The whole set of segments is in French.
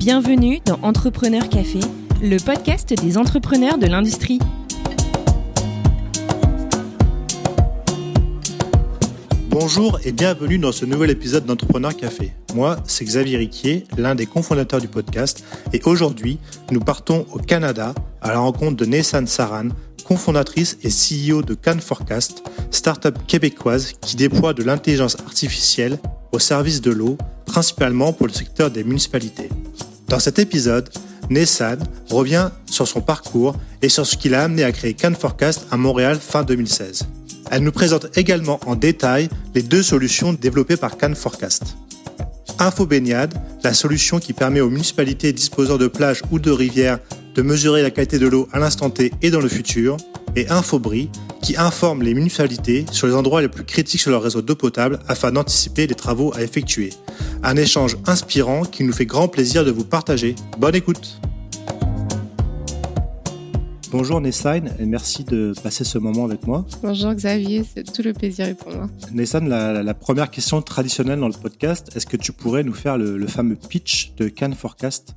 Bienvenue dans Entrepreneur Café, le podcast des entrepreneurs de l'industrie. Bonjour et bienvenue dans ce nouvel épisode d'Entrepreneur Café. Moi, c'est Xavier Riquier, l'un des cofondateurs du podcast, et aujourd'hui, nous partons au Canada à la rencontre de Nessan Saran, cofondatrice et CEO de Can Forecast, start-up québécoise qui déploie de l'intelligence artificielle au service de l'eau, principalement pour le secteur des municipalités. Dans cet épisode, Nessan revient sur son parcours et sur ce qui l'a amené à créer Can Forecast à Montréal fin 2016. Elle nous présente également en détail les deux solutions développées par Can Forecast. InfoBaignade, la solution qui permet aux municipalités disposant de plages ou de rivières de mesurer la qualité de l'eau à l'instant T et dans le futur, et Infobri, qui informe les municipalités sur les endroits les plus critiques sur leur réseau d'eau potable afin d'anticiper les travaux à effectuer. Un échange inspirant qui nous fait grand plaisir de vous partager. Bonne écoute Bonjour Nessan et merci de passer ce moment avec moi. Bonjour Xavier, c'est tout le plaisir pour moi. Nessan, la, première question traditionnelle dans le podcast, est-ce que tu pourrais nous faire le, fameux pitch de Can Forecast?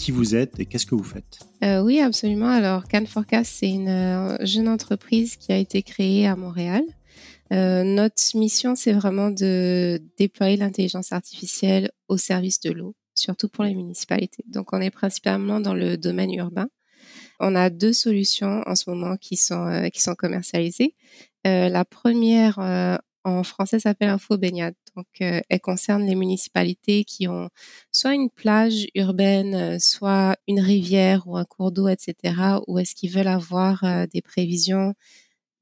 Qui vous êtes et qu'est-ce que vous faites? Euh, Oui, absolument. Alors, Can Forecast, c'est une euh, jeune entreprise qui a été créée à Montréal. Euh, notre mission, c'est vraiment de déployer l'intelligence artificielle au service de l'eau, surtout pour les municipalités. Donc, on est principalement dans le domaine urbain. On a deux solutions en ce moment qui sont, qui sont commercialisées. La première en français s'appelle Info Baignade. Donc, elle concerne les municipalités qui ont soit une plage urbaine, soit une rivière ou un cours d'eau, etc., ou est-ce qu'ils veulent avoir des prévisions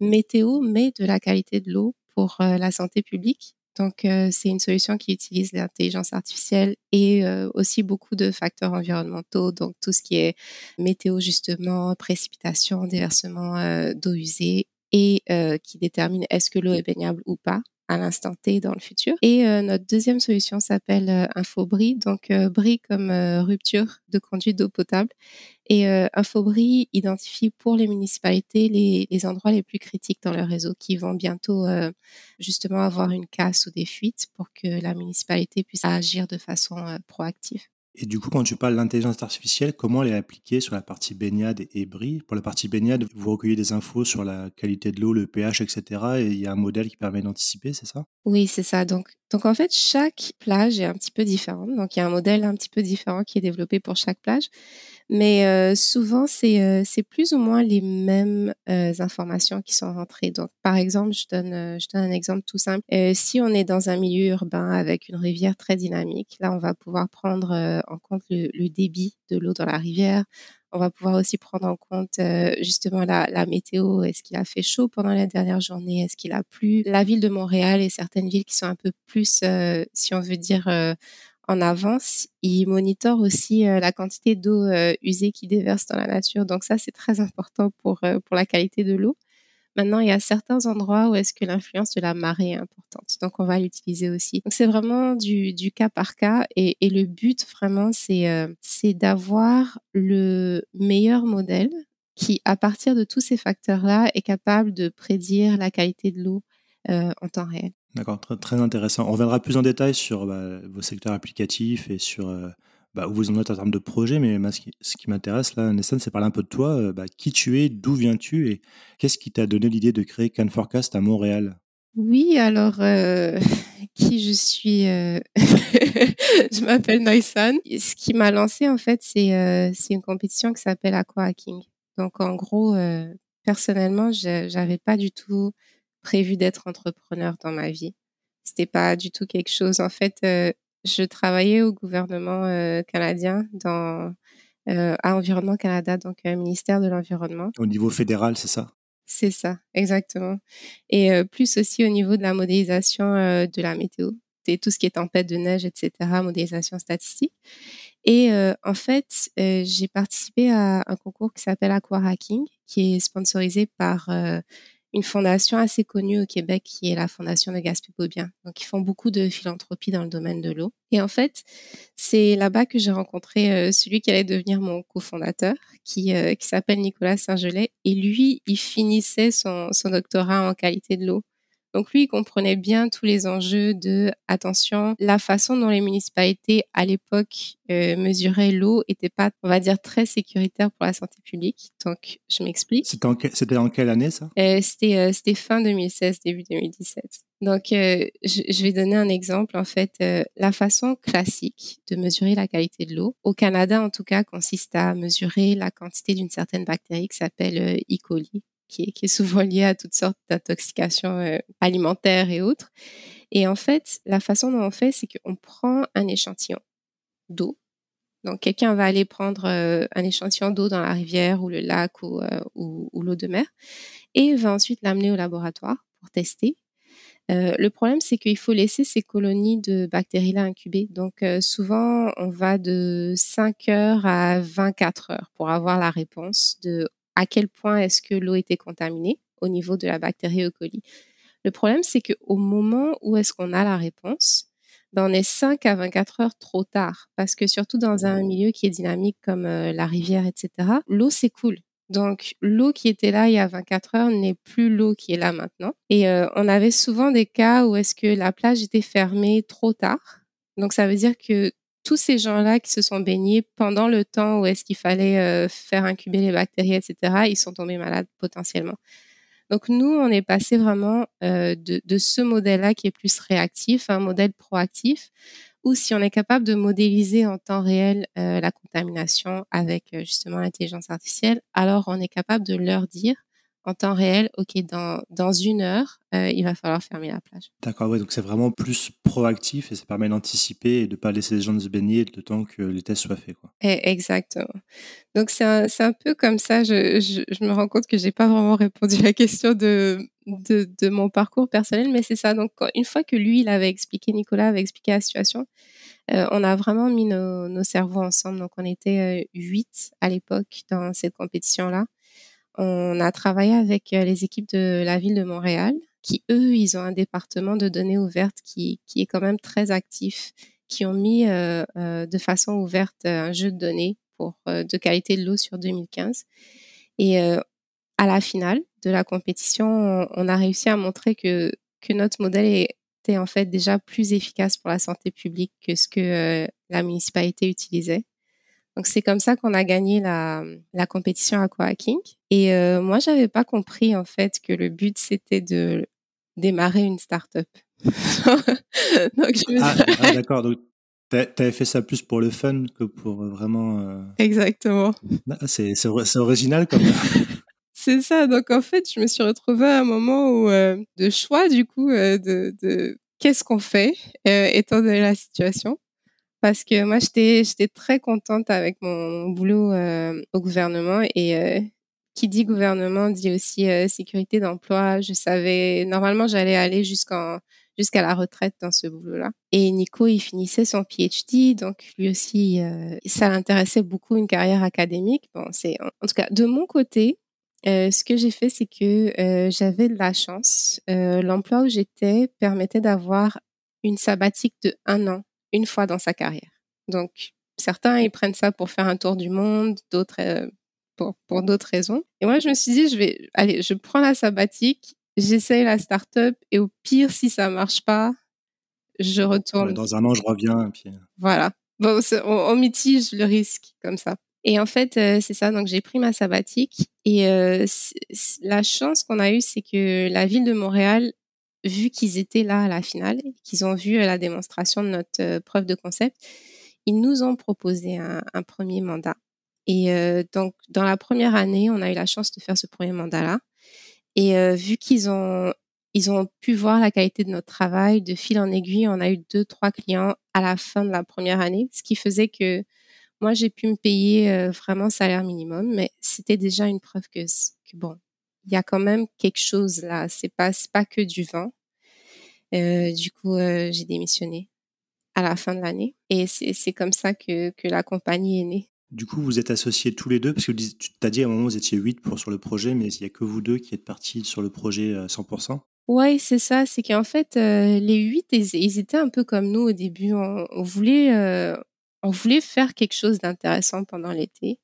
météo, mais de la qualité de l'eau pour la santé publique. Donc, euh, c'est une solution qui utilise l'intelligence artificielle et euh, aussi beaucoup de facteurs environnementaux, donc tout ce qui est météo justement, précipitation, déversement euh, d'eau usée et qui détermine est-ce que l'eau est baignable ou pas à l'instant T dans le futur. Et euh, notre deuxième solution s'appelle euh, InfoBri, donc euh, BRI comme rupture de conduite d'eau potable. Et InfoBri identifie pour les municipalités les, les, endroits les plus critiques dans leur réseau qui vont bientôt justement avoir une casse ou des fuites pour que la municipalité puisse agir de façon proactive. Et du coup, quand tu parles d'intelligence artificielle, comment elle est appliquée sur la partie baignade et bris Pour la partie baignade, vous recueillez des infos sur la qualité de l'eau, le pH, etc. Et il y a un modèle qui permet d'anticiper, c'est ça? Oui, c'est ça. Donc, donc en fait, chaque plage est un petit peu différente. Donc il y a un modèle un petit peu différent qui est développé pour chaque plage. Mais euh, souvent, c'est euh, c'est plus ou moins les mêmes euh, informations qui sont rentrées. Donc, par exemple, je donne, un exemple tout simple. si on est dans un milieu urbain avec une rivière très dynamique, là, on va pouvoir prendre en compte le débit de l'eau dans la rivière. On va pouvoir aussi prendre en compte justement la, la météo. Est-ce qu'il a fait chaud pendant la dernière journée? Est-ce qu'il a plu? La ville de Montréal et certaines villes qui sont un peu plus, si on veut dire, en avance, il monitore aussi euh, la quantité d'eau euh, usée qui déverse dans la nature. Donc ça, c'est très important pour, euh, pour la qualité de l'eau. Maintenant, il y a certains endroits où est-ce que l'influence de la marée est importante. Donc, on va l'utiliser aussi. Donc, c'est vraiment du, cas par cas. Et, le but, vraiment, c'est c'est d'avoir le meilleur modèle qui, à partir de tous ces facteurs-là, est capable de prédire la qualité de l'eau en temps réel. D'accord, très, intéressant. On reviendra plus en détail sur bah, vos secteurs applicatifs et sur euh, bah, vous en êtes en termes de projet, mais ce qui, m'intéresse là, Nessan, c'est parler un peu de toi. Euh, bah, qui tu es, d'où viens-tu et qu'est-ce qui t'a donné l'idée de créer Can Forecast à Montréal? Oui, alors euh, qui je suis Je m'appelle Noisan. Ce qui m'a lancé en fait, c'est une compétition qui s'appelle Aqua Hacking. Donc en gros, personnellement, j'avais pas du tout prévu d'être entrepreneur dans ma vie. C'était pas du tout quelque chose. En fait, euh, je travaillais au gouvernement euh, canadien dans euh, à Environnement Canada, donc un ministère de l'environnement. Au niveau fédéral, c'est ça? C'est ça, exactement. Et plus aussi au niveau de la modélisation de la météo, tout ce qui est tempête de neige, etc., modélisation statistique. Et en fait, j'ai participé à un concours qui s'appelle Aqua Hacking, qui est sponsorisé par une fondation assez connue au Québec qui est la fondation de Gaspé Beaubien. Donc, ils font beaucoup de philanthropie dans le domaine de l'eau. Et en fait, c'est là-bas que j'ai rencontré euh, celui qui allait devenir mon cofondateur, qui, euh, qui s'appelle Nicolas Saint-Gelais. Et lui, il finissait son, son doctorat en qualité de l'eau. Donc lui, il comprenait bien tous les enjeux de attention, la façon dont les municipalités à l'époque euh, mesuraient l'eau était pas, on va dire, très sécuritaire pour la santé publique. Donc je m'explique. C'était en, quelle année ça? Euh, C'était euh, c'était fin 2016, début 2017. Donc euh, je, je, vais donner un exemple. En fait, euh, la façon classique de mesurer la qualité de l'eau au Canada, en tout cas, consiste à mesurer la quantité d'une certaine bactérie qui s'appelle E. coli qui est, souvent lié à toutes sortes d'intoxications euh, alimentaires et autres. Et en fait, la façon dont on fait, c'est qu'on prend un échantillon d'eau. Donc, quelqu'un va aller prendre euh, un échantillon d'eau dans la rivière ou le lac ou, euh, ou, l'eau de mer et va ensuite l'amener au laboratoire pour tester. Euh, le problème, c'est qu'il faut laisser ces colonies de bactéries-là incuber. Donc, euh, souvent, on va de 5 heures à 24 heures pour avoir la réponse de à quel point est-ce que l'eau était contaminée au niveau de la bactérie E. coli. Le problème, c'est qu'au moment où est-ce qu'on a la réponse, ben on est 5 à 24 heures trop tard. Parce que surtout dans un milieu qui est dynamique comme euh, la rivière, etc., l'eau s'écoule. Donc, l'eau qui était là il y a 24 heures n'est plus l'eau qui est là maintenant. Et euh, on avait souvent des cas où est-ce que la plage était fermée trop tard. Donc, ça veut dire que tous ces gens-là qui se sont baignés pendant le temps où est-ce qu'il fallait euh, faire incuber les bactéries, etc., ils sont tombés malades potentiellement. Donc nous, on est passé vraiment euh, de, ce modèle-là qui est plus réactif à un modèle proactif, où si on est capable de modéliser en temps réel euh, la contamination avec justement l'intelligence artificielle, alors on est capable de leur dire en temps réel, OK, dans, dans une heure, euh, il va falloir fermer la plage. D'accord, ouais, donc c'est vraiment plus proactif et ça permet d'anticiper et de ne pas laisser les gens se baigner le temps que les tests soient faits. Quoi. exactement. Donc c'est un, un, peu comme ça, je, je, je me rends compte que j'ai pas vraiment répondu à la question de, de, de mon parcours personnel, mais c'est ça. Donc une fois que lui, il avait expliqué, Nicolas avait expliqué la situation, euh, on a vraiment mis nos, nos, cerveaux ensemble. Donc on était huit à l'époque dans cette compétition-là on a travaillé avec euh, les équipes de la ville de Montréal, qui eux, ils ont un département de données ouvertes qui, est quand même très actif, qui ont mis euh, euh, de façon ouverte un jeu de données de qualité de l'eau sur 2015. Et à la finale de la compétition, on, a réussi à montrer que que notre modèle était en fait déjà plus efficace pour la santé publique que ce que la municipalité utilisait. Donc c'est comme ça qu'on a gagné la, la compétition aquahacking. Et euh, moi, j'avais pas compris en fait que le but c'était de démarrer une start-up. Donc, je ah, ah d'accord. Donc t'avais fait ça plus pour le fun que pour vraiment. Euh... Exactement. Ah, c'est c'est original comme. c'est ça. Donc en fait, je me suis retrouvée à un moment où euh, de choix du coup euh, de, de qu'est-ce qu'on fait euh, étant donné la situation parce que moi j'étais j'étais très contente avec mon boulot euh, au gouvernement et euh, qui dit gouvernement dit aussi euh, sécurité d'emploi. Je savais normalement j'allais aller jusqu'en jusqu'à la retraite dans ce boulot-là. Et Nico, il finissait son PhD, donc lui aussi, ça l'intéressait beaucoup une carrière académique. Bon, c'est en, tout cas de mon côté, ce que j'ai fait, c'est que j'avais de la chance. L'emploi où j'étais permettait d'avoir une sabbatique de un an une fois dans sa carrière. Donc, certains, ils prennent ça pour faire un tour du monde, d'autres euh, pour, pour d'autres raisons. Et moi, je me suis dit, je vais, allez, je prends la sabbatique, j'essaye la start-up et au pire, si ça marche pas, je retourne. Dans un an, je reviens. Et puis... Euh. Voilà. Bon, on, on, mitige le risque comme ça. Et en fait, euh, c'est ça. Donc, j'ai pris ma sabbatique. Et euh, la chance qu'on a eue, c'est que la ville de Montréal vu qu'ils étaient là à la finale, qu'ils ont vu la démonstration de notre euh, preuve de concept, ils nous ont proposé un, premier mandat. Et euh, donc, dans la première année, on a eu la chance de faire ce premier mandat-là. Et euh, vu qu'ils ont, ils ont pu voir la qualité de notre travail, de fil en aiguille, on a eu deux, trois clients à la fin de la première année, ce qui faisait que moi, j'ai pu me payer euh, vraiment salaire minimum, mais c'était déjà une preuve que, que bon, il y a quand même quelque chose là. C'est pas, pas que du vent. Euh, du coup, euh, j'ai démissionné à la fin de l'année. Et c'est comme ça que, que la compagnie est née. Du coup, vous êtes associés tous les deux, parce que tu t'as dit à un moment, vous étiez huit pour, sur le projet, mais il n'y a que vous deux qui êtes partis sur le projet à 100%. Oui, c'est ça. C'est qu'en fait, euh, les huit, ils, ils, étaient un peu comme nous au début. On, on voulait, euh, on voulait faire quelque chose d'intéressant pendant l'été.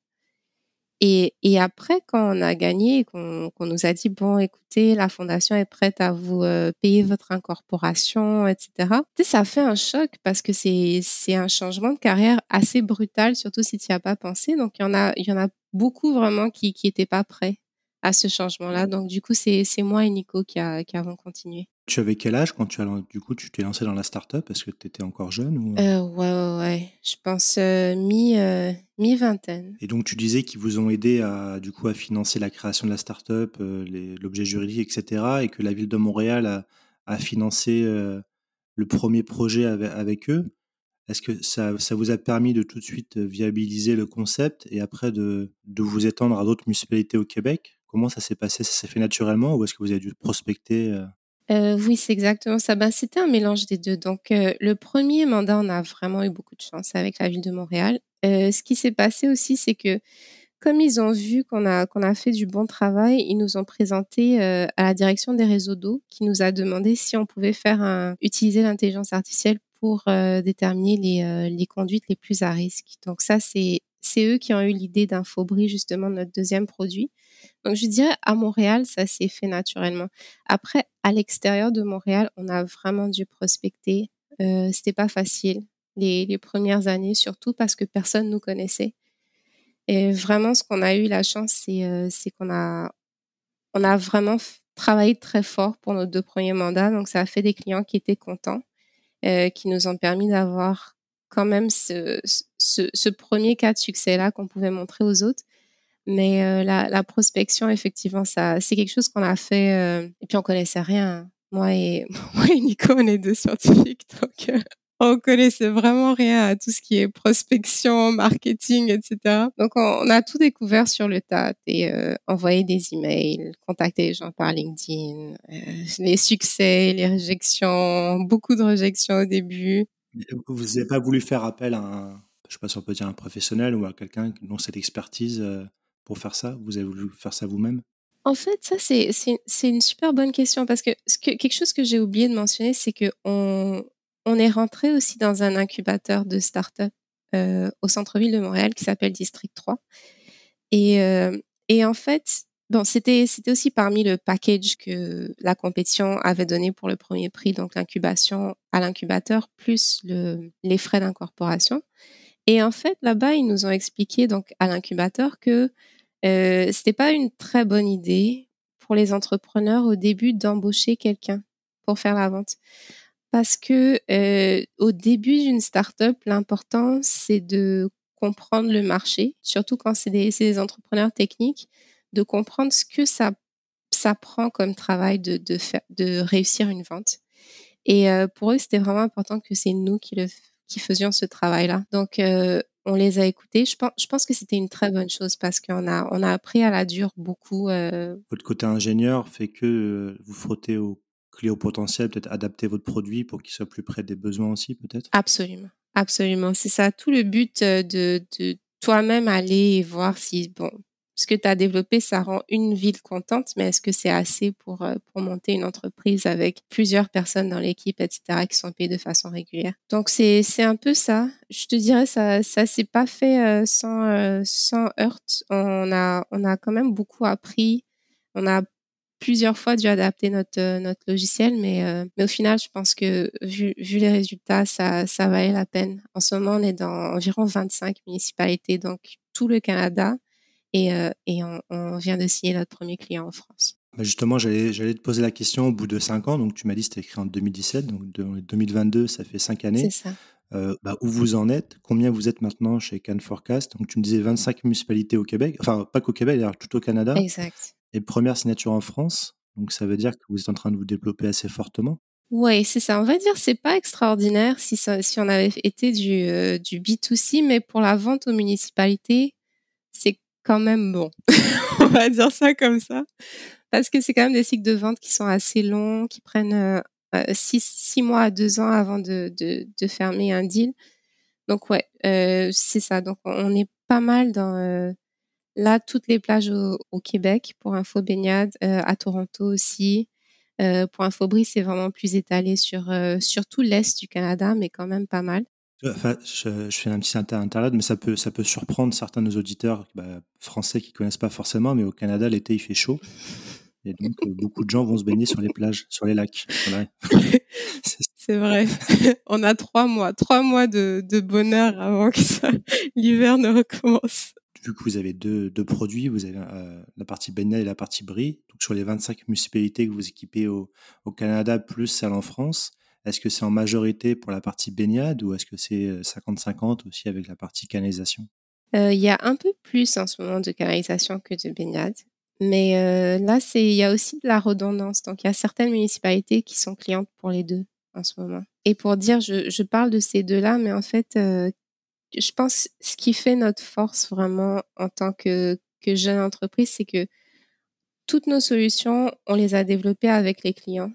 Et, et après, quand on a gagné, qu'on qu'on nous a dit, bon, écoutez, la fondation est prête à vous euh, payer votre incorporation, etc., ça fait un choc parce que c'est un changement de carrière assez brutal, surtout si tu n'y as pas pensé. Donc, il y en a, y en a beaucoup vraiment qui qui étaient pas prêts à ce changement-là. Donc, du coup, c'est c'est moi et Nico qui, a, qui avons continué. Tu avais quel âge quand tu as du coup tu t'es lancé dans la startup? Est-ce que tu étais encore jeune ou... euh, ouais, ouais, ouais. Je pense euh, mi euh, vingtaine. Et donc tu disais qu'ils vous ont aidé à du coup à financer la création de la startup, euh, l'objet juridique, etc. Et que la ville de Montréal a, a financé euh, le premier projet avec, avec eux. Est-ce que ça, ça, vous a permis de tout de suite viabiliser le concept et après de, de vous étendre à d'autres municipalités au Québec? Comment ça s'est passé? Ça s'est fait naturellement ou est-ce que vous avez dû prospecter euh oui, c'est exactement ça. Ben, c'était un mélange des deux. Donc, euh, le premier mandat, on a vraiment eu beaucoup de chance avec la ville de Montréal. Euh, ce qui s'est passé aussi, c'est que comme ils ont vu qu'on a a fait du bon travail, ils nous ont présenté à la direction des réseaux d'eau, qui nous a demandé si on pouvait faire utiliser l'intelligence artificielle pour déterminer les, les conduites les plus à risque. Donc ça, c'est c'est eux qui ont eu l'idée d'Infobri, justement, notre deuxième produit. Donc, je dirais, à Montréal, ça s'est fait naturellement. Après, à l'extérieur de Montréal, on a vraiment dû prospecter. Euh, C'était pas facile les, premières années, surtout parce que personne nous connaissait. Et vraiment, ce qu'on a eu la chance, c'est euh, qu'on a, vraiment travaillé très fort pour nos deux premiers mandats. Donc, ça a fait des clients qui étaient contents, euh, qui nous ont permis d'avoir quand même ce, premier cas de succès-là qu'on pouvait montrer aux autres. Mais euh, la, prospection, effectivement, ça, c'est quelque chose qu'on a fait. Euh, et puis on connaissait rien. Moi et Nico, on est deux scientifiques, donc euh, on connaissait vraiment rien à tout ce qui est prospection, marketing, etc. Donc on, a tout découvert sur le tas et envoyer des emails, contacter les gens par LinkedIn, les succès, les réjections, beaucoup de réjections au début. Vous n'avez pas voulu faire appel à un, je sais pas si on peut dire un professionnel ou à quelqu'un dont cette expertise pour faire ça? Vous avez voulu faire ça vous-même? En fait, ça, c'est, c'est, une super bonne question parce que, ce que quelque chose que j'ai oublié de mentionner, c'est qu'on on est rentré aussi dans un incubateur de start-up euh, au centre-ville de Montréal qui s'appelle District 3. Et, euh, et en fait, bon, c'était, c'était aussi parmi le package que la compétition avait donné pour le premier prix, donc l'incubation à l'incubateur, plus le, les frais d'incorporation. Et en fait, là-bas, ils nous ont expliqué donc à l'incubateur que euh, c'était pas une très bonne idée pour les entrepreneurs au début d'embaucher quelqu'un pour faire la vente. Parce que euh, au début d'une startup, l'important c'est de comprendre le marché, surtout quand c'est des, entrepreneurs techniques, de comprendre ce que ça, prend comme travail de, réussir une vente. Et euh, pour eux, c'était vraiment important que c'est nous qui faisions ce travail-là. Donc, euh, on les a écoutés. Je pense, je pense que c'était une très bonne chose parce qu'on a, on a appris à la dure beaucoup. Euh... Votre côté ingénieur fait que euh, vous frottez aux clients potentiels, peut-être adapter votre produit pour qu'il soit plus près des besoins aussi, peut-être? Absolument. Absolument. C'est ça tout le but euh, de, de toi-même aller voir si, bon, ce que tu as développé, ça rend une ville contente, mais est-ce que c'est assez pour, euh, pour monter une entreprise avec plusieurs personnes dans l'équipe, etc., qui sont payées de façon régulière? Donc, c'est, c'est un peu ça. Je te dirais, ça ça s'est pas fait euh, sans, euh, sans heurte. On a, on a quand même beaucoup appris. On a plusieurs fois dû adapter notre, notre logiciel, mais, mais au final, je pense que vu, vu les résultats, ça, ça valait la peine. En ce moment, on est dans environ 25 municipalités, donc tout le Canada et, euh, et on, on, vient de signer notre premier client en France. Bah justement, j'allais te poser la question au bout de 5 ans. Donc, tu m'as dit que c'était écrit en 2017. Donc, 2022, ça fait 5 années. C'est ça. Euh, bah, où vous en êtes? Combien vous êtes maintenant chez Can Forecast? Donc, tu me disais 25 municipalités au Québec. Enfin, pas qu'au Québec, d'ailleurs, tout au Canada. Exact. Et première signature en France. Donc, ça veut dire que vous êtes en train de vous développer assez fortement. Oui, c'est ça. On va dire c'est pas extraordinaire si, ça, si on avait été du, euh, du B2C, mais pour la vente aux municipalités, c'est quand même bon. on va dire ça comme ça. Parce que c'est quand même des cycles de vente qui sont assez longs, qui prennent euh, six, six mois à deux ans avant de, fermer un deal. Donc ouais, euh, c'est ça. Donc on est pas mal dans euh, là toutes les plages au, Québec pour Info Baignade, euh, à Toronto aussi. Euh, pour Infobris, c'est vraiment plus étalé sur sur tout l'est du Canada, mais quand même pas mal. Enfin, je, fais un petit interlude, mais ça peut, ça peut surprendre certains de nos auditeurs bah, français qui connaissent pas forcément, mais au Canada, l'été, il fait chaud. Et donc, euh, beaucoup de gens vont se baigner sur les plages, sur les lacs. C'est vrai. On a trois mois, trois mois de, de bonheur avant que l'hiver ne recommence. Vu que vous avez deux, deux produits, vous avez euh, la partie baignade et la partie brie. Donc, sur les 25 municipalités que vous équipez au, au Canada, plus celle en France, est-ce que c'est en majorité pour la partie baignade ou est-ce que c'est 50-50 euh, aussi avec la partie canalisation? Il y a un peu plus en ce moment de canalisation que de baignade. Mais euh, là, il y a aussi de la redondance. Donc, il y a certaines municipalités qui sont clientes pour les deux en ce moment. Et pour dire, je, je parle de ces deux-là, mais en fait, euh, je pense ce qui fait notre force vraiment en tant que jeune entreprise, c'est que toutes nos solutions, on les a développées avec les clients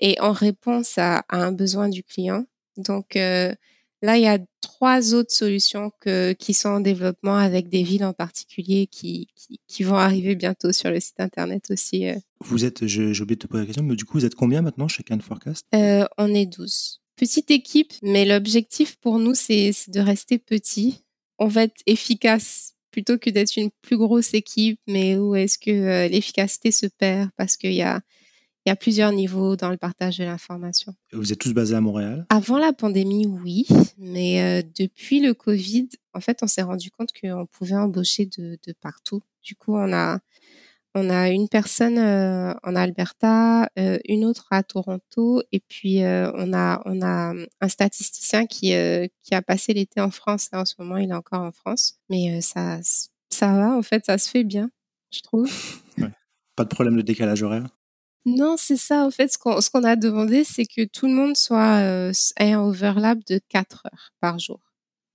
et en réponse à, à un besoin du client. Donc, euh, Là, il y a trois autres solutions que, qui sont en développement avec des villes en particulier qui, qui, vont arriver bientôt sur le site internet aussi. Euh. Vous êtes, j'ai oublié de te poser la question, mais du coup, vous êtes combien maintenant chez Can Forecast euh, On est 12. Petite équipe, mais l'objectif pour nous, c'est de rester petit. On va être efficace plutôt que d'être une plus grosse équipe, mais où est-ce que l'efficacité se perd parce qu'il y a il y a plusieurs niveaux dans le partage de l'information. Vous êtes tous basés à Montréal? Avant la pandémie, oui, mais euh, depuis le Covid, en fait, on s'est rendu compte qu'on pouvait embaucher de, de, partout. Du coup, on a on a une personne euh, en Alberta, euh, une autre à Toronto, et puis on a on a un statisticien qui qui a passé l'été en France. Là, en ce moment, il est encore en France, mais ça ça va. En fait, ça se fait bien, je trouve. Pas de problème de décalage horaire? Non, c'est ça. En fait, ce qu'on a demandé, c'est que tout le monde soit euh, ait un overlap de 4 heures par jour.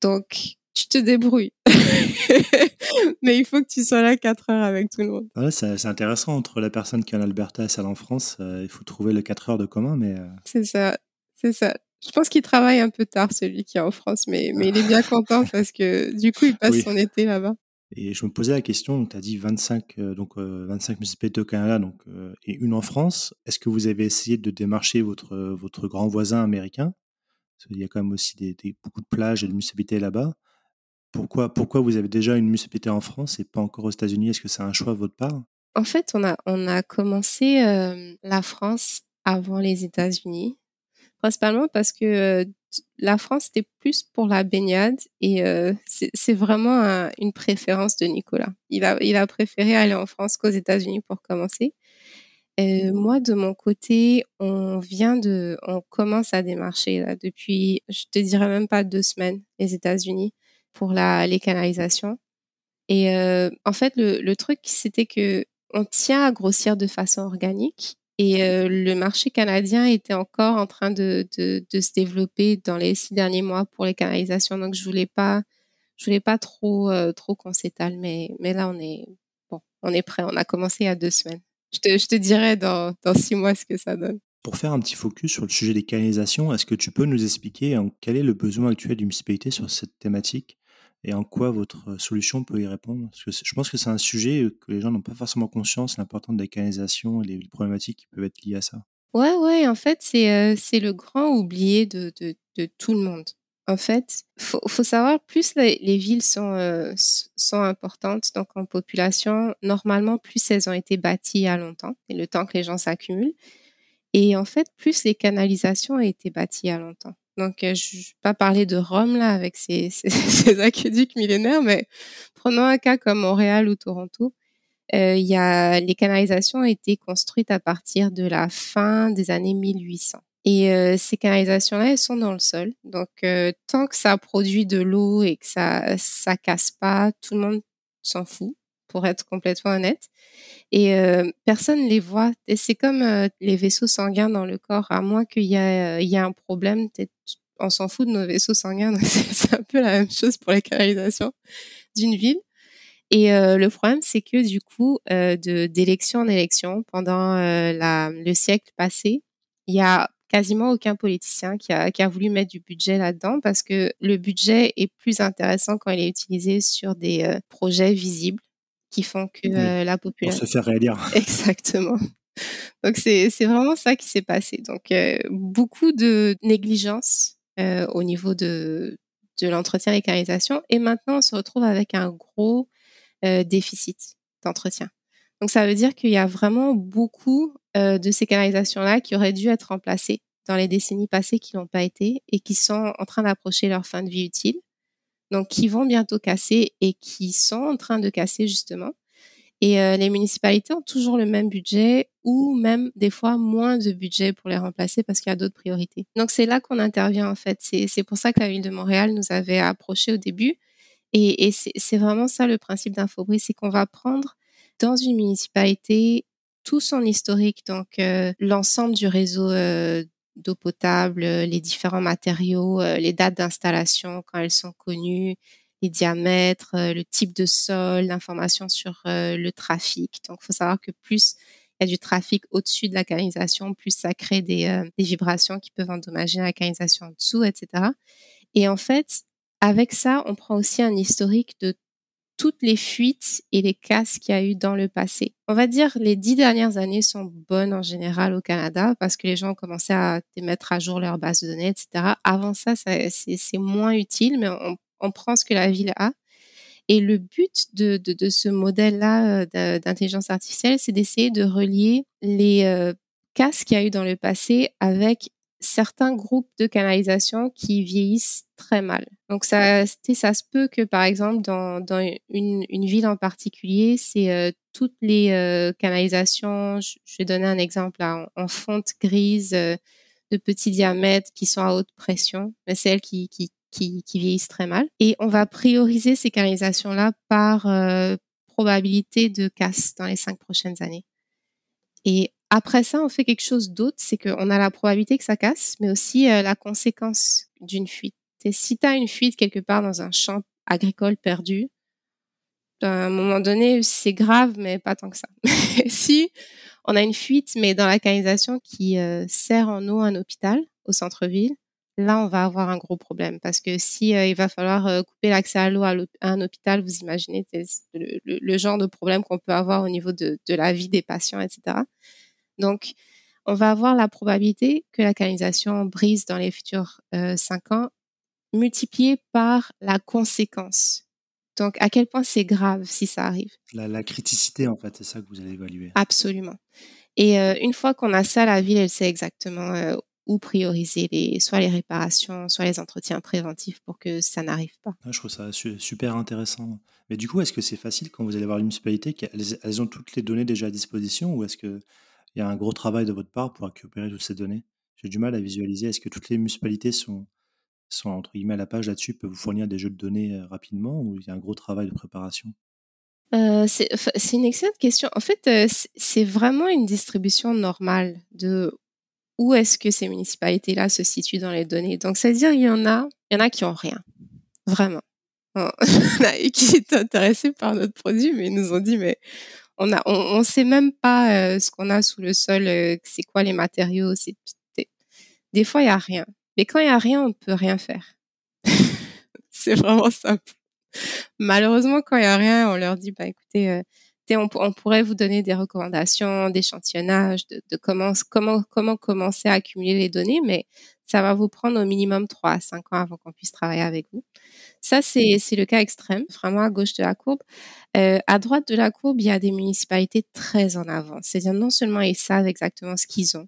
Donc, tu te débrouilles. Mais il faut que tu sois là 4 heures avec tout le monde. Ouais, c'est intéressant. Entre la personne qui est en Alberta et celle en France, euh, il faut trouver le 4 heures de commun. Mais euh, C'est ça. C'est ça. Je pense qu'il travaille un peu tard, celui qui est en France, mais, mais il est bien content parce que du coup, il passe son été là-bas. Et je me posais la question, tu as dit 25, euh, donc, 25 euh, municipalités au Canada donc, euh, et une en France. Est-ce que vous avez essayé de démarcher votre, votre grand voisin américain? Parce qu'il y a quand même aussi beaucoup de plages et de municipalités là-bas. Pourquoi, pourquoi vous avez déjà une municipalité en France et pas encore aux États-Unis? Est-ce que c'est un choix de votre part? En fait, on a, on a commencé la France avant les États-Unis, principalement parce que la France, c'était plus pour la baignade et euh, c'est vraiment une préférence de Nicolas. Il a, préféré aller en France qu'aux États-Unis pour commencer. Euh, moi, de mon côté, on vient de, on commence à démarcher depuis, je te dirais même pas deux semaines, les États-Unis pour la les canalisations. Et euh, en fait, le, le truc, c'était que on tient à grossir de façon organique et euh, le marché canadien était encore en train de, se développer dans les six derniers mois pour les canalisations. Donc, je voulais voulais pas trop, euh, trop qu'on s'étale. Mais, là, on est, bon, on est prêt. On a commencé il y a deux semaines. Je te, dirai dans, six mois ce que ça donne. Pour faire un petit focus sur le sujet des canalisations, est-ce que tu peux nous expliquer quel est le besoin actuel d'une municipalité sur cette thématique? Et en quoi votre solution peut y répondre? Parce que je pense que c'est un sujet que les gens n'ont pas forcément conscience, l'importance des canalisations et les problématiques qui peuvent être liées à ça. Ouais, ouais, en fait, c'est euh, le grand oublié de, de, tout le monde. En fait, faut, faut savoir, plus les, les villes sont, euh, sont importantes, donc en population, normalement, plus elles ont été bâties il y a longtemps, et le temps que les gens s'accumulent. Et en fait, plus les canalisations ont été bâties il y a longtemps. Donc, euh, je ne vais pas parler de Rome là avec ses, ses, aqueducs millénaires, mais prenons un cas comme Montréal ou Toronto. Euh, y a, les canalisations ont été construites à partir de la fin des années 1800. Et euh, ces canalisations-là, elles sont dans le sol. Donc, euh, tant que ça produit de l'eau et que ça ça casse pas, tout le monde s'en fout, pour être complètement honnête. Et euh, personne les voit. Et c'est comme euh, les vaisseaux sanguins dans le corps, à moins qu'il y, a un problème, on s'en fout de nos vaisseaux sanguins. c'est un peu la même chose pour les canalisations d'une ville. Et euh, le problème, c'est que du coup, de d'élection en élection, pendant la, le siècle passé, il y a quasiment aucun politicien qui a, qui a voulu mettre du budget là-dedans parce que le budget est plus intéressant quand il est utilisé sur des projets visibles qui font que euh, la population. Pour se faire réélire. Exactement. Donc c'est vraiment ça qui s'est passé. Donc euh, beaucoup de négligence au niveau de, de l'entretien et canalisations. Et maintenant, on se retrouve avec un gros déficit d'entretien. Donc, ça veut dire qu'il y a vraiment beaucoup de ces canalisations-là qui auraient dû être remplacées dans les décennies passées qui n'ont pas été et qui sont en train d'approcher leur fin de vie utile. Donc, qui vont bientôt casser et qui sont en train de casser justement. Et euh, les municipalités ont toujours le même budget ou même des fois moins de budget pour les remplacer parce qu'il y a d'autres priorités. Donc c'est là qu'on intervient en fait. C'est pour ça que la ville de Montréal nous avait approché au début. Et, c'est vraiment ça le principe d'Infobris, c'est qu'on va prendre dans une municipalité tout son historique, donc euh, l'ensemble du réseau euh, d'eau potable, les différents matériaux, les dates d'installation quand elles sont connues, les diamètres, euh, le type de sol, l'information sur euh, le trafic. Donc, il faut savoir que plus il y a du trafic au-dessus de la canalisation, plus ça crée euh, des vibrations qui peuvent endommager la canalisation en dessous, etc. Et en fait, avec ça, on prend aussi un historique de toutes les fuites et les casses qu'il y a eu dans le passé. On va dire les dix dernières années sont bonnes en général au Canada parce que les gens ont commencé à mettre à jour leur base de données, etc. Avant ça, c'est moins utile, mais on prend ce que la ville a. Et le but de, de, ce modèle-là euh, d'intelligence artificielle, c'est d'essayer de relier les euh, casses qu'il y a eu dans le passé avec certains groupes de canalisation qui vieillissent très mal. Donc ça, ça se peut que par exemple dans, une, ville en particulier, c'est euh, toutes les canalisations. Je, vais donner un exemple là, en, fonte grise de petits diamètres qui sont à haute pression, mais c'est elles qui, qui, qui, vieillissent très mal. Et on va prioriser ces canalisations-là par euh, probabilité de casse dans les cinq prochaines années. Et après ça, on fait quelque chose d'autre, c'est qu'on a la probabilité que ça casse, mais aussi euh, la conséquence d'une fuite. Si tu as une fuite quelque part dans un champ agricole perdu, à un moment donné, c'est grave, mais pas tant que ça. si on a une fuite, mais dans la canalisation qui euh, sert en eau un hôpital au centre-ville, là, on va avoir un gros problème parce que si euh, il va falloir couper l'accès à l'eau à, un hôpital, vous imaginez le, genre de problème qu'on peut avoir au niveau de, la vie des patients, etc. Donc, on va avoir la probabilité que la canalisation brise dans les futurs euh, cinq ans multipliée par la conséquence. Donc, à quel point c'est grave si ça arrive? La, criticité, en fait, c'est ça que vous allez évaluer. Absolument. Et une fois qu'on a ça, la ville, elle sait exactement ou prioriser les, soit les réparations, soit les entretiens préventifs pour que ça n'arrive pas. je trouve ça super intéressant. Mais du coup, est-ce que c'est facile quand vous allez voir une municipalité qu'elles ont toutes les données déjà à disposition ou est-ce qu'il y a un gros travail de votre part pour récupérer toutes ces données J'ai du mal à visualiser. Est-ce que toutes les municipalités sont, sont entre guillemets à la page là-dessus, peuvent vous fournir des jeux de données euh, rapidement ou il y a un gros travail de préparation? Euh, c'est une excellente question. En fait, euh, c'est vraiment une distribution normale de où est-ce que ces municipalités-là se situent dans les données. Donc, c'est-à-dire, il y en a, il y en a qui ont rien. Vraiment. On a qui est intéressé par notre produit, mais ils nous ont dit, mais on a, on, sait même pas euh, ce qu'on a sous le sol, euh, c'est quoi les matériaux, c'est, des fois, il y a rien. Mais quand il y a rien, on peut rien faire. c'est vraiment simple. Malheureusement, quand il y a rien, on leur dit, bah, écoutez, euh, on, pourrait vous donner des recommandations, d'échantillonnage, de, de comment, comment, comment commencer à accumuler les données, mais ça va vous prendre au minimum 3 à 5 ans avant qu'on puisse travailler avec vous. Ça, c'est le cas extrême, vraiment à gauche de la courbe. Euh, à droite de la courbe, il y a des municipalités très en avant. C'est-à-dire non seulement ils savent exactement ce qu'ils ont,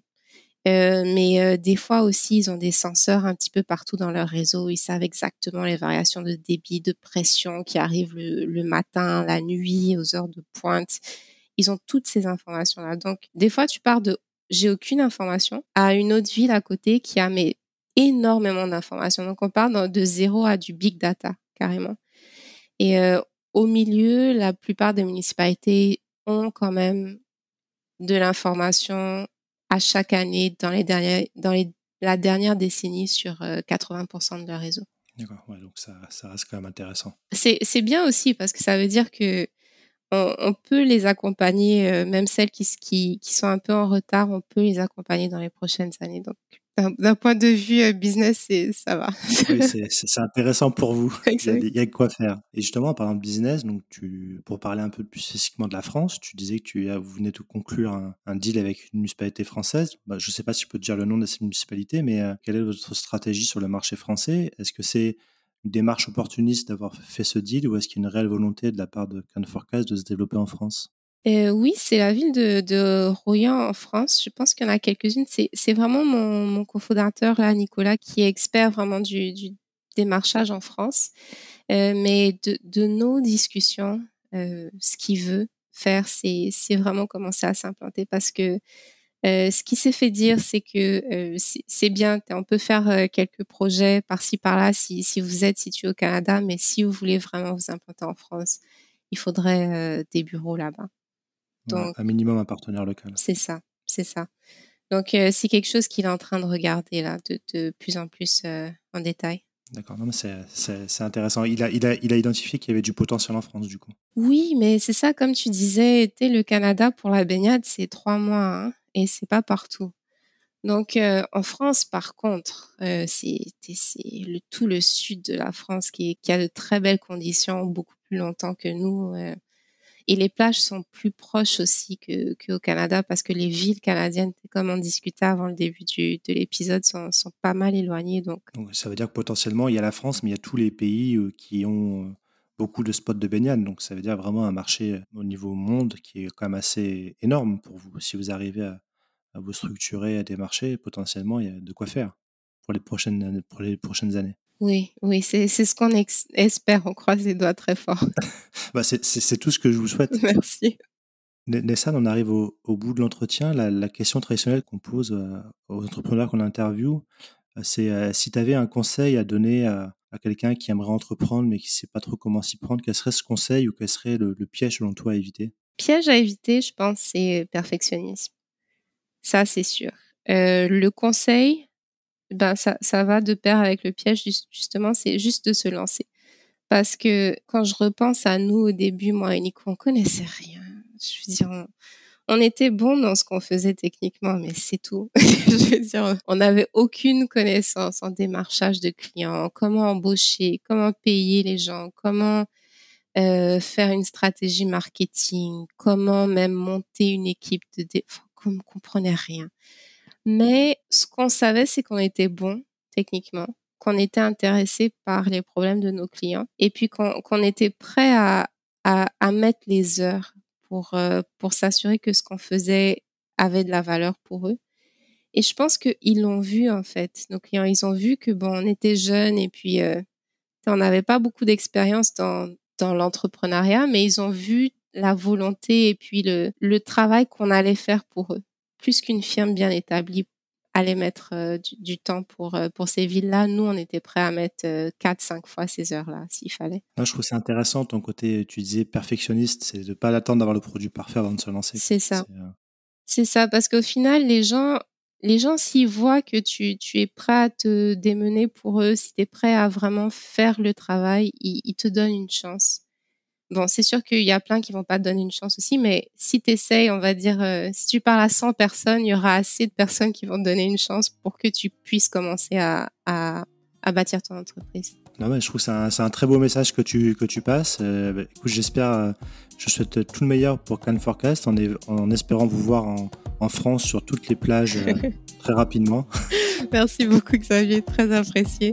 euh, mais euh, des fois aussi, ils ont des senseurs un petit peu partout dans leur réseau. Ils savent exactement les variations de débit, de pression qui arrivent le, matin, la nuit, aux heures de pointe. Ils ont toutes ces informations-là. Donc, des fois, tu pars de j'ai aucune information à une autre ville à côté qui a mais énormément d'informations. Donc, on part de zéro à du big data carrément. Et euh, au milieu, la plupart des municipalités ont quand même de l'information à chaque année dans les dernières, dans les, la dernière décennie sur 80% euh, de leur réseau. D'accord, ouais, donc ça, ça, reste quand même intéressant. C'est bien aussi parce que ça veut dire que on, peut les accompagner, même celles qui, qui, qui sont un peu en retard, on peut les accompagner dans les prochaines années. Donc, d'un point de vue euh, business, ça va. oui, c'est intéressant pour vous. Il y, a, quoi faire. Et justement, par exemple, business, donc tu, pour parler un peu plus spécifiquement de la France, tu disais que tu vous venez de conclure un, deal avec une municipalité française. Bah, je ne sais pas si je peux te dire le nom de cette municipalité, mais euh, quelle est votre stratégie sur le marché français? Est-ce que c'est une démarche opportuniste d'avoir fait ce deal ou est-ce qu'il y a une réelle volonté de la part de Can Forecast de se développer en France? Euh, oui, c'est la ville de, de en France. Je pense qu'il y en a quelques-unes. C'est vraiment mon, cofondateur, là, Nicolas, qui est expert vraiment du, démarchage en France. Euh, mais de, de, nos discussions, euh, ce qu'il veut faire, c'est vraiment commencer à s'implanter parce que euh, ce qui s'est fait dire, c'est que euh, c'est bien, on peut faire euh, quelques projets par-ci par-là si, si vous êtes situé au Canada, mais si vous voulez vraiment vous implanter en France, il faudrait des bureaux là-bas. Donc, un minimum un partenaire local. C'est ça, c'est ça. Donc, c'est quelque chose qu'il est en train de regarder là, de, de plus en plus en détail. D'accord, non, mais c'est intéressant. Il a, il, a, il a identifié qu'il y avait du potentiel en France, du coup. Oui, mais c'est ça, comme tu disais, le Canada pour la baignade, c'est trois mois, hein, et c'est pas partout. Donc, euh, en France, par contre, euh, c'est le, tout le sud de la France qui, a de très belles conditions, beaucoup plus longtemps que nous. Et les plages sont plus proches aussi qu'au Canada parce que les villes canadiennes, comme on discutait avant le début de l'épisode, sont, pas mal éloignées. Donc. ça veut dire que potentiellement il y a la France, mais il y a tous les pays euh, qui ont euh, beaucoup de spots de baignade. Donc ça veut dire vraiment un marché euh, au niveau monde qui est quand même assez énorme pour vous. Si vous arrivez à, à vous structurer à des marchés, potentiellement il y a de quoi faire pour les prochaines, pour les prochaines années. Oui, oui, c'est ce qu'on espère. On croise les doigts très fort. bah c'est tout ce que je vous souhaite. Merci. Nessan, on arrive au, au bout de l'entretien. La, la, question traditionnelle qu'on pose euh, aux entrepreneurs qu'on interviewe, c'est euh, si tu avais un conseil à donner à, à quelqu'un qui aimerait entreprendre mais qui ne sait pas trop comment s'y prendre, quel serait ce conseil ou quel serait le, piège selon toi à éviter? Piège à éviter, je pense, c'est perfectionnisme. Ça, c'est sûr. le conseil, ben ça, ça va de pair avec le piège justement, c'est juste de se lancer. Parce que quand je repense à nous au début, moi et Nico, on connaissait rien. Je veux dire, était bon dans ce qu'on faisait techniquement, mais c'est tout. je veux dire, on n'avait aucune connaissance en démarchage de clients, comment embaucher, comment payer les gens, comment euh, faire une stratégie marketing, comment même monter une équipe de... Dé... Enfin, on comprenait rien. Mais ce qu'on savait, c'est qu'on était bon techniquement, qu'on était intéressé par les problèmes de nos clients et puis qu'on était prêt à, à, mettre les heures pour, euh, pour s'assurer que ce qu'on faisait avait de la valeur pour eux. Et je pense qu'ils l'ont vu en fait, nos clients. Ils ont vu que bon, on était jeunes et puis euh, on n'avait pas beaucoup d'expérience dans, dans l'entrepreneuriat, mais ils ont vu la volonté et puis le, le travail qu'on allait faire pour eux plus qu'une firme bien établie allait mettre euh, du, temps pour, euh, pour ces villes-là, nous, on était prêts à mettre euh, 4-5 fois ces heures-là, s'il fallait. je trouve c'est intéressant, ton côté, tu disais perfectionniste, c'est de ne pas l'attendre d'avoir le produit parfait avant de se lancer. C'est ça. C'est ça, parce qu'au final, les gens, les gens s'ils voient que tu, tu es prêt à te démener pour eux, si tu es prêt à vraiment faire le travail, ils, ils te donnent une chance. Bon, c'est sûr qu'il y a plein qui vont pas te donner une chance aussi, mais si tu essayes, on va dire, euh, si tu parles à 100 personnes, il y aura assez de personnes qui vont te donner une chance pour que tu puisses commencer à, à, à bâtir ton entreprise. Non, mais je trouve que c'est un, un, très beau message que tu, que tu passes. Euh, bah, écoute, j'espère, euh, je souhaite tout le meilleur pour Can Forecast en, en espérant vous voir en, en, France sur toutes les plages très rapidement. Merci beaucoup, Xavier, très apprécié.